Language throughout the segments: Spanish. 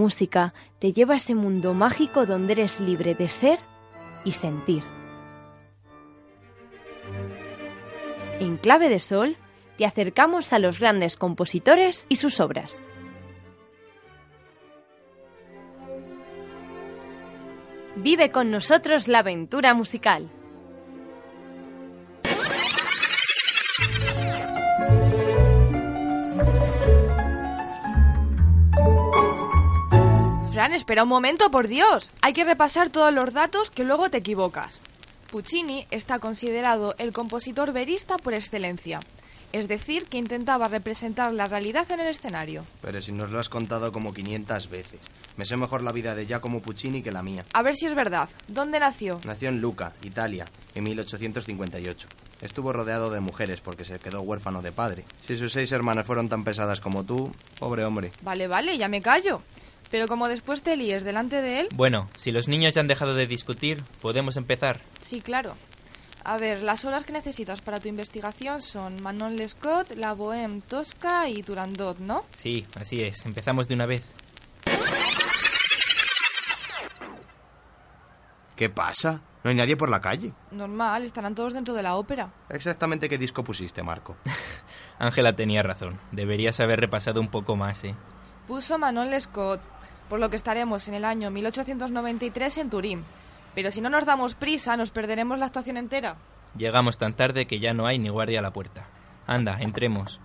música te lleva a ese mundo mágico donde eres libre de ser y sentir. En clave de sol, te acercamos a los grandes compositores y sus obras. Vive con nosotros la aventura musical. Fran, espera un momento, por Dios. Hay que repasar todos los datos que luego te equivocas. Puccini está considerado el compositor verista por excelencia. Es decir, que intentaba representar la realidad en el escenario. Pero si nos lo has contado como 500 veces. Me sé mejor la vida de Giacomo Puccini que la mía. A ver si es verdad. ¿Dónde nació? Nació en Lucca, Italia, en 1858. Estuvo rodeado de mujeres porque se quedó huérfano de padre. Si sus seis hermanas fueron tan pesadas como tú, pobre hombre. Vale, vale, ya me callo. Pero como después te líes delante de él... Bueno, si los niños ya han dejado de discutir, podemos empezar. Sí, claro. A ver, las obras que necesitas para tu investigación son Manon Lescaut, La Bohème Tosca y Turandot, ¿no? Sí, así es. Empezamos de una vez. ¿Qué pasa? ¿No hay nadie por la calle? Normal, estarán todos dentro de la ópera. Exactamente qué disco pusiste, Marco. Ángela tenía razón. Deberías haber repasado un poco más, ¿eh? Puso Manon Lescaut, por lo que estaremos en el año 1893 en Turín. Pero si no nos damos prisa, nos perderemos la actuación entera. Llegamos tan tarde que ya no hay ni guardia a la puerta. Anda, entremos.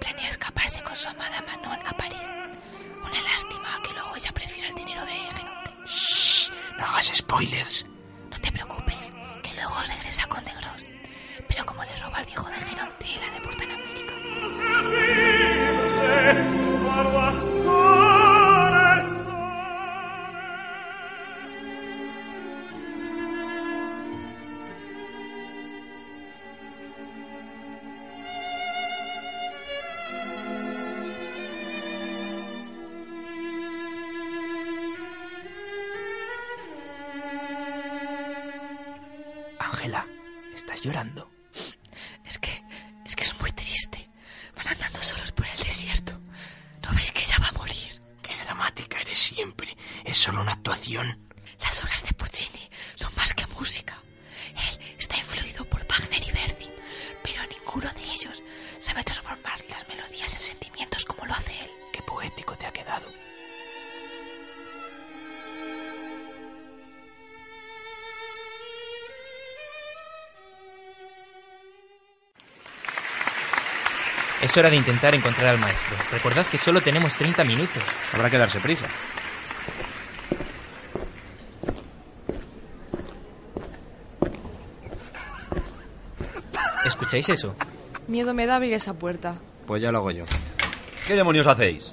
Planea escaparse con su amada Manon a París. Una lástima que luego ella prefiera el dinero de Genonte. Shh, no hagas spoilers. Ángela, estás llorando. Es que, es que es muy triste. Van andando solos por el desierto. ¿No veis que ella va a morir? Qué dramática eres siempre. Es solo una actuación. Es hora de intentar encontrar al maestro. Recordad que solo tenemos 30 minutos. Habrá que darse prisa. ¿Escucháis eso? Miedo me da abrir esa puerta. Pues ya lo hago yo. ¿Qué demonios hacéis?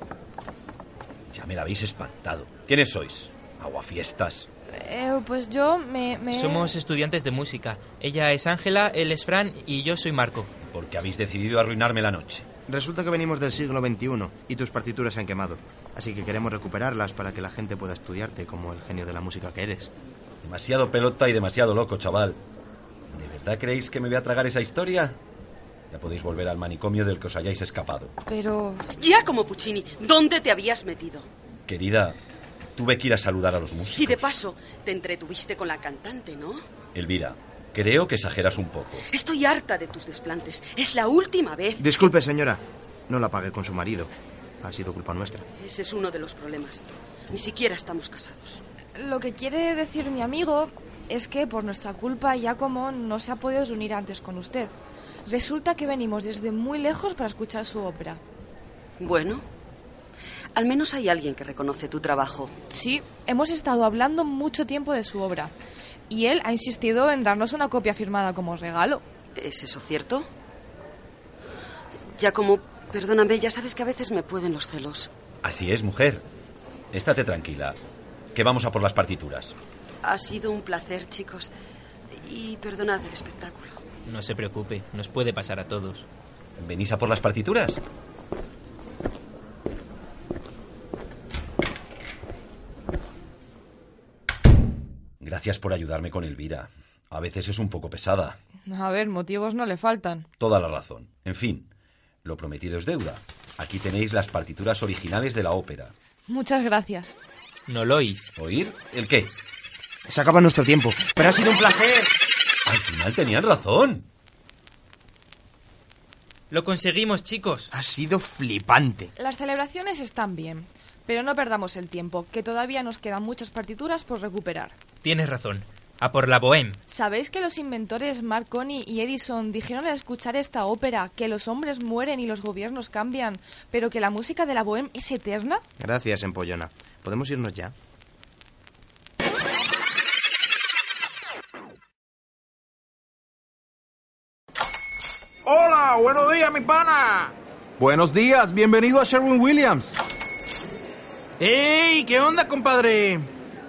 Ya me la habéis espantado. ¿Quiénes sois? ¿Aguafiestas? Eh, pues yo me, me... Somos estudiantes de música. Ella es Ángela, él es Fran y yo soy Marco. ¿Por qué habéis decidido arruinarme la noche? Resulta que venimos del siglo XXI y tus partituras se han quemado. Así que queremos recuperarlas para que la gente pueda estudiarte como el genio de la música que eres. Demasiado pelota y demasiado loco, chaval. ¿De verdad creéis que me voy a tragar esa historia? Ya podéis volver al manicomio del que os hayáis escapado. Pero... Ya como Puccini, ¿dónde te habías metido? Querida, tuve que ir a saludar a los músicos. Y de paso, te entretuviste con la cantante, ¿no? Elvira, creo que exageras un poco. Estoy harta de tus desplantes. Es la última vez. Disculpe, señora. No la pagué con su marido. Ha sido culpa nuestra. Ese es uno de los problemas. Ni siquiera estamos casados. Lo que quiere decir mi amigo es que por nuestra culpa Giacomo no se ha podido reunir antes con usted. Resulta que venimos desde muy lejos para escuchar su ópera. Bueno, al menos hay alguien que reconoce tu trabajo. Sí, hemos estado hablando mucho tiempo de su obra. Y él ha insistido en darnos una copia firmada como regalo. ¿Es eso cierto? Ya como, perdóname, ya sabes que a veces me pueden los celos. Así es, mujer. Estate tranquila, que vamos a por las partituras. Ha sido un placer, chicos. Y perdonad el espectáculo. No se preocupe, nos puede pasar a todos. ¿Venís a por las partituras? Gracias por ayudarme con Elvira. A veces es un poco pesada. A ver, motivos no le faltan. Toda la razón. En fin, lo prometido es deuda. Aquí tenéis las partituras originales de la ópera. Muchas gracias. ¿No lo oís? ¿Oír? ¿El qué? Se acaba nuestro tiempo, pero ha sido un placer. Al final tenían razón. Lo conseguimos, chicos. Ha sido flipante. Las celebraciones están bien, pero no perdamos el tiempo, que todavía nos quedan muchas partituras por recuperar. Tienes razón. A por la bohème. ¿Sabéis que los inventores Marconi y Edison dijeron al escuchar esta ópera que los hombres mueren y los gobiernos cambian, pero que la música de la bohème es eterna? Gracias, Empollona. ¿Podemos irnos ya? Hola, buenos días, mi pana. Buenos días, bienvenido a Sherwin Williams. ¡Ey! ¿Qué onda, compadre?